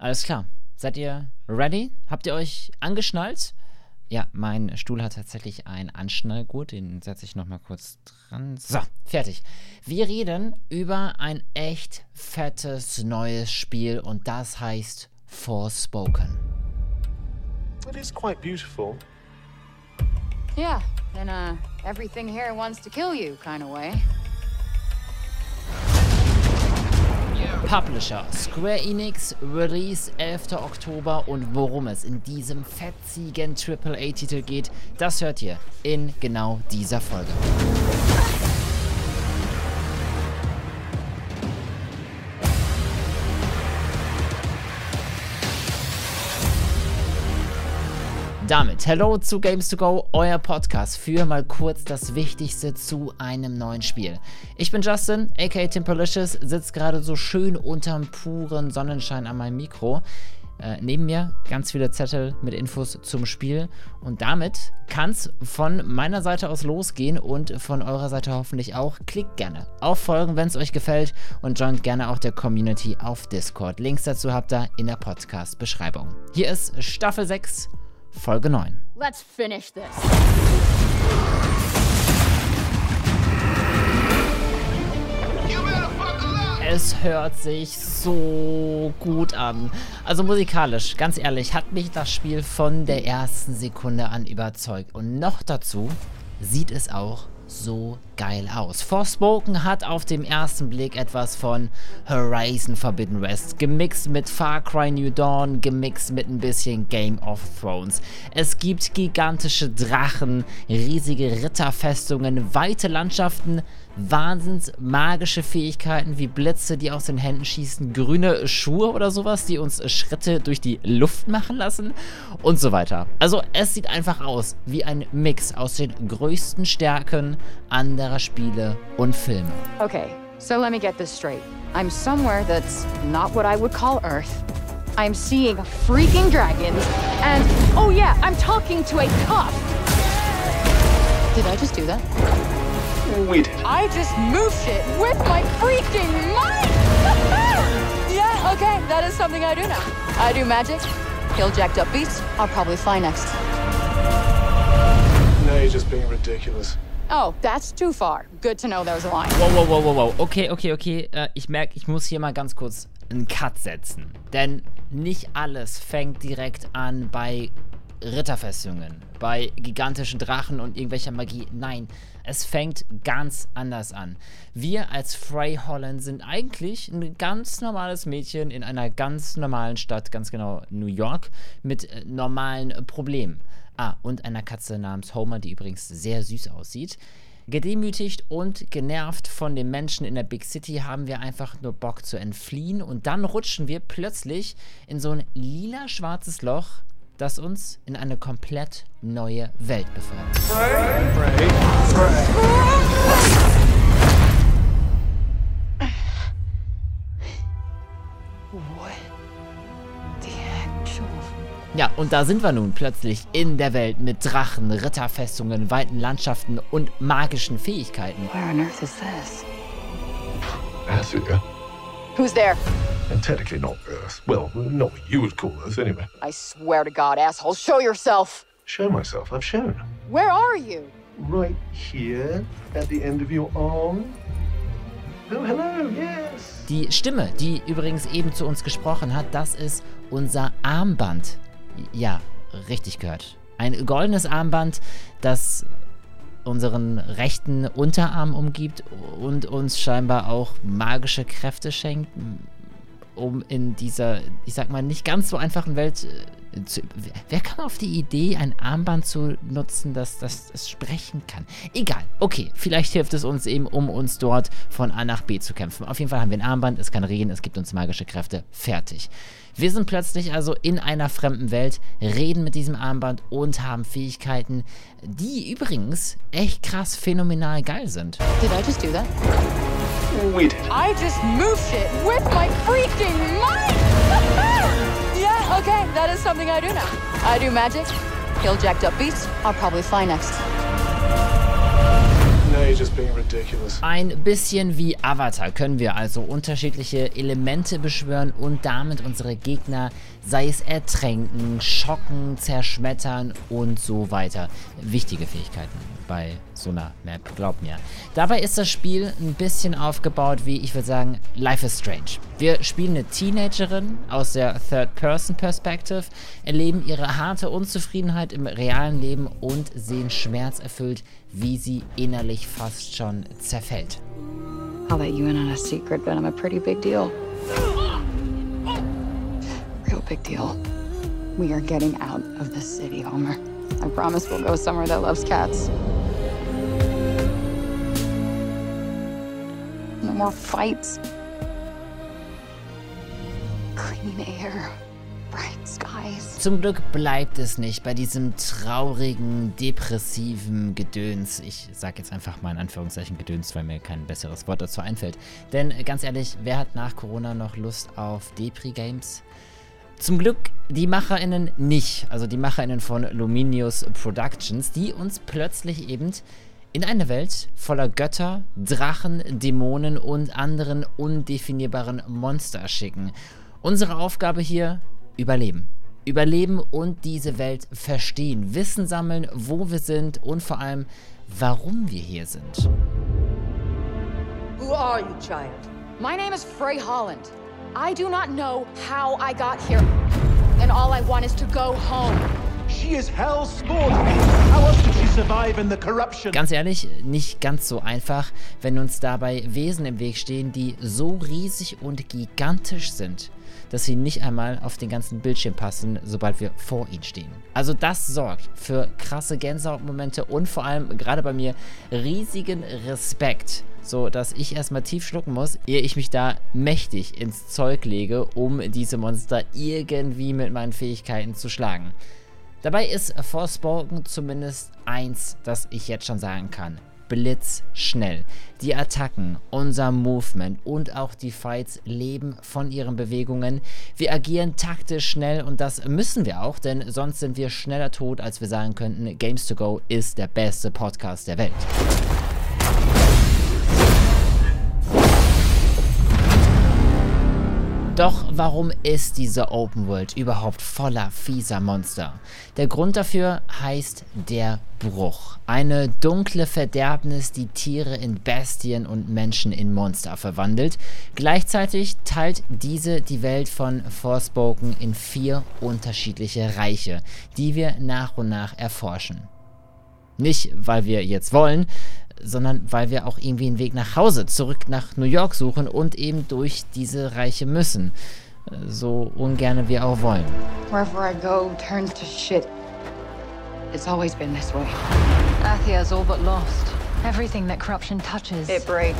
Alles klar. Seid ihr ready? Habt ihr euch angeschnallt? Ja, mein Stuhl hat tatsächlich ein Anschnallgurt. Den setze ich nochmal kurz dran. So, fertig. Wir reden über ein echt fettes neues Spiel und das heißt Forspoken. It is quite beautiful. Yeah, in a everything here wants to kill you kind of way. Publisher Square Enix, Release 11. Oktober und worum es in diesem fetzigen AAA-Titel geht, das hört ihr in genau dieser Folge. Damit, hello zu Games to Go, euer Podcast für mal kurz das Wichtigste zu einem neuen Spiel. Ich bin Justin, aka Timperlicious, sitze gerade so schön unterm puren Sonnenschein an meinem Mikro. Äh, neben mir ganz viele Zettel mit Infos zum Spiel und damit kann es von meiner Seite aus losgehen und von eurer Seite hoffentlich auch. Klickt gerne auf Folgen, wenn es euch gefällt und joint gerne auch der Community auf Discord. Links dazu habt ihr in der Podcast-Beschreibung. Hier ist Staffel 6 Folge 9. Let's finish this. Es hört sich so gut an. Also musikalisch, ganz ehrlich, hat mich das Spiel von der ersten Sekunde an überzeugt. Und noch dazu sieht es auch so geil aus. Forspoken hat auf dem ersten Blick etwas von Horizon Forbidden West, gemixt mit Far Cry New Dawn, gemixt mit ein bisschen Game of Thrones. Es gibt gigantische Drachen, riesige Ritterfestungen, weite Landschaften, wahnsinns magische Fähigkeiten wie Blitze, die aus den Händen schießen, grüne Schuhe oder sowas, die uns Schritte durch die Luft machen lassen und so weiter. Also es sieht einfach aus wie ein Mix aus den größten Stärken anderer Spiele und Filme. Okay, so let me get this straight. I'm somewhere that's not what I would call Earth. I'm seeing freaking dragons, and oh yeah, I'm talking to a cop. Did I just do that? Oh, we did. I just moved shit with my freaking mind! yeah, okay, that is something I do now. I do magic, kill jacked up beasts, I'll probably fly next. No, you're just being ridiculous. Oh, that's too far. Good to know there's a line. Wow, wow, wow, wow, wow. Okay, okay, okay. Äh, ich merke, ich muss hier mal ganz kurz einen Cut setzen. Denn nicht alles fängt direkt an bei Ritterfestungen, bei gigantischen Drachen und irgendwelcher Magie. Nein, es fängt ganz anders an. Wir als Frey Holland sind eigentlich ein ganz normales Mädchen in einer ganz normalen Stadt, ganz genau New York, mit äh, normalen Problemen. Ah, und einer Katze namens Homer, die übrigens sehr süß aussieht. Gedemütigt und genervt von den Menschen in der Big City haben wir einfach nur Bock zu entfliehen und dann rutschen wir plötzlich in so ein lila-schwarzes Loch, das uns in eine komplett neue Welt actual... Ja, und da sind wir nun plötzlich in der Welt mit Drachen, Ritterfestungen, weiten Landschaften und magischen Fähigkeiten. Where on earth is this? Athia. Who's there? And technically not Earth. Well, not what you would call Earth anyway. I swear to God, asshole, show yourself! Show myself. I've shown. Where are you? Right here at the end of your arm. Oh, hello. Yes. Die Stimme, die übrigens eben zu uns gesprochen hat, das ist unser Armband. Ja, richtig gehört. Ein goldenes Armband, das unseren rechten Unterarm umgibt und uns scheinbar auch magische Kräfte schenkt, um in dieser, ich sag mal, nicht ganz so einfachen Welt äh, zu. Wer kam auf die Idee, ein Armband zu nutzen, das, das, das sprechen kann? Egal. Okay, vielleicht hilft es uns eben, um uns dort von A nach B zu kämpfen. Auf jeden Fall haben wir ein Armband, es kann reden, es gibt uns magische Kräfte. Fertig. Wir sind plötzlich also in einer fremden Welt, reden mit diesem Armband und haben Fähigkeiten, die übrigens echt krass phänomenal geil sind. Did I just do that? We did. I just moved shit with my freaking mind! yeah, okay, that is something I do now. I do magic, kill jacked up beasts, I'll probably fly next. Ein bisschen wie Avatar können wir also unterschiedliche Elemente beschwören und damit unsere Gegner, sei es ertränken, schocken, zerschmettern und so weiter. Wichtige Fähigkeiten bei so einer Map, glaub mir. Dabei ist das Spiel ein bisschen aufgebaut wie, ich würde sagen, Life is Strange. Wir spielen eine Teenagerin aus der Third-Person-Perspective, erleben ihre harte Unzufriedenheit im realen Leben und sehen schmerzerfüllt, wie sie innerlich fast schon zerfällt. I'll let you in on a secret, but I'm a pretty big deal. Real big deal. We are getting out of the city, Homer. I promise we'll go somewhere that loves cats. No more fights. Clean air. Skies. Zum Glück bleibt es nicht bei diesem traurigen, depressiven Gedöns. Ich sag jetzt einfach mal in Anführungszeichen Gedöns, weil mir kein besseres Wort dazu einfällt. Denn ganz ehrlich, wer hat nach Corona noch Lust auf Depri-Games? Zum Glück die MacherInnen nicht. Also die MacherInnen von Luminius Productions, die uns plötzlich eben in eine Welt voller Götter, Drachen, Dämonen und anderen undefinierbaren Monster schicken. Unsere Aufgabe hier, überleben. Überleben und diese Welt verstehen, Wissen sammeln, wo wir sind und vor allem, warum wir hier sind. Who are you, child? My name is Frey Holland. I do not know how I got here. And all I want is to go home. She is hell's spawn. How else did she survive in the corruption? Ganz ehrlich, nicht ganz so einfach, wenn uns dabei Wesen im Weg stehen, die so riesig und gigantisch sind, dass sie nicht einmal auf den ganzen Bildschirm passen, sobald wir vor ihnen stehen. Also das sorgt für krasse Gänsehautmomente und vor allem gerade bei mir riesigen Respekt, so dass ich erstmal tief schlucken muss, ehe ich mich da mächtig ins Zeug lege, um diese Monster irgendwie mit meinen Fähigkeiten zu schlagen. Dabei ist Forspoken zumindest eins, das ich jetzt schon sagen kann. Blitzschnell. Die Attacken, unser Movement und auch die Fights leben von ihren Bewegungen. Wir agieren taktisch schnell und das müssen wir auch, denn sonst sind wir schneller tot, als wir sagen könnten, Games to Go ist der beste Podcast der Welt. Doch warum ist diese Open World überhaupt voller fieser Monster? Der Grund dafür heißt der Bruch. Eine dunkle Verderbnis, die Tiere in Bestien und Menschen in Monster verwandelt. Gleichzeitig teilt diese die Welt von Forspoken in vier unterschiedliche Reiche, die wir nach und nach erforschen. Nicht, weil wir jetzt wollen, sondern weil wir auch irgendwie einen Weg nach Hause, zurück nach New York suchen und eben durch diese Reiche müssen. So ungern wir auch wollen. Wherever I go turns to shit. It's always been this way. Athia's all but lost. Everything that corruption touches. It breaks.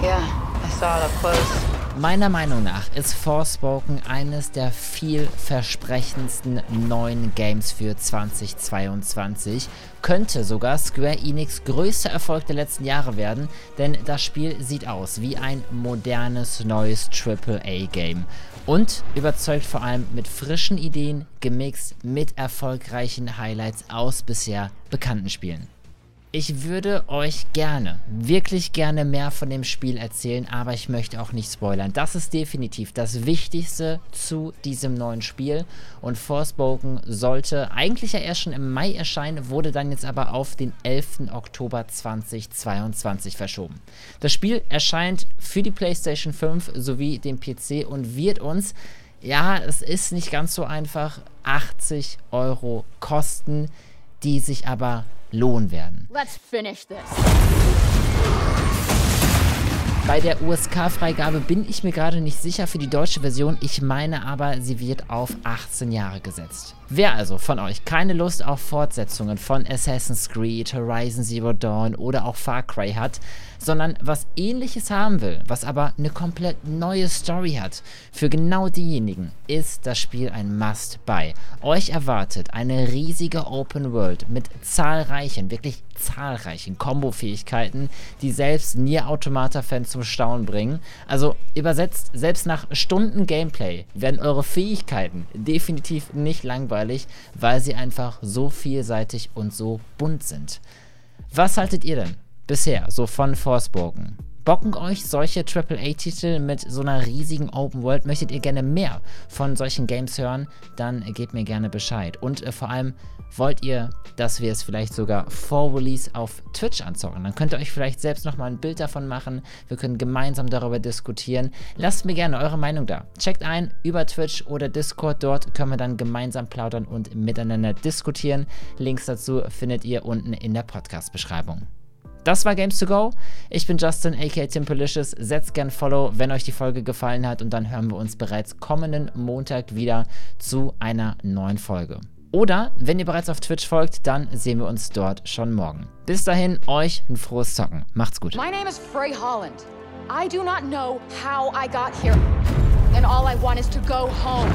Yeah, I saw it up close. Meiner Meinung nach ist Forspoken eines der vielversprechendsten neuen Games für 2022. Könnte sogar Square Enix größter Erfolg der letzten Jahre werden, denn das Spiel sieht aus wie ein modernes neues AAA-Game. Und überzeugt vor allem mit frischen Ideen, gemixt mit erfolgreichen Highlights aus bisher bekannten Spielen. Ich würde euch gerne, wirklich gerne mehr von dem Spiel erzählen, aber ich möchte auch nicht spoilern. Das ist definitiv das Wichtigste zu diesem neuen Spiel und Forspoken sollte eigentlich ja erst schon im Mai erscheinen, wurde dann jetzt aber auf den 11. Oktober 2022 verschoben. Das Spiel erscheint für die PlayStation 5 sowie den PC und wird uns, ja, es ist nicht ganz so einfach, 80 Euro kosten, die sich aber lohnen werden. Let's finish this. Bei der USK-Freigabe bin ich mir gerade nicht sicher für die deutsche Version. Ich meine aber, sie wird auf 18 Jahre gesetzt. Wer also von euch keine Lust auf Fortsetzungen von Assassin's Creed, Horizon Zero Dawn oder auch Far Cry hat, sondern was ähnliches haben will, was aber eine komplett neue Story hat, für genau diejenigen ist das Spiel ein Must-Buy. Euch erwartet eine riesige Open World mit zahlreichen, wirklich zahlreichen Kombo-Fähigkeiten, die selbst Nier Automata-Fans zum Staunen bringen. Also übersetzt, selbst nach Stunden Gameplay werden eure Fähigkeiten definitiv nicht langweilig, weil sie einfach so vielseitig und so bunt sind. Was haltet ihr denn? bisher, so von Forspoken. Bocken euch solche AAA-Titel mit so einer riesigen Open World? Möchtet ihr gerne mehr von solchen Games hören? Dann gebt mir gerne Bescheid. Und äh, vor allem, wollt ihr, dass wir es vielleicht sogar vor Release auf Twitch anzocken? Dann könnt ihr euch vielleicht selbst nochmal ein Bild davon machen. Wir können gemeinsam darüber diskutieren. Lasst mir gerne eure Meinung da. Checkt ein über Twitch oder Discord. Dort können wir dann gemeinsam plaudern und miteinander diskutieren. Links dazu findet ihr unten in der Podcast-Beschreibung. Das war Games to Go. Ich bin Justin, aka Tim Policious. Setzt gern Follow, wenn euch die Folge gefallen hat. Und dann hören wir uns bereits kommenden Montag wieder zu einer neuen Folge. Oder wenn ihr bereits auf Twitch folgt, dann sehen wir uns dort schon morgen. Bis dahin, euch ein frohes Zocken. Macht's gut. My name is Frey Holland. I do not know how I got here. And all I want is to go home.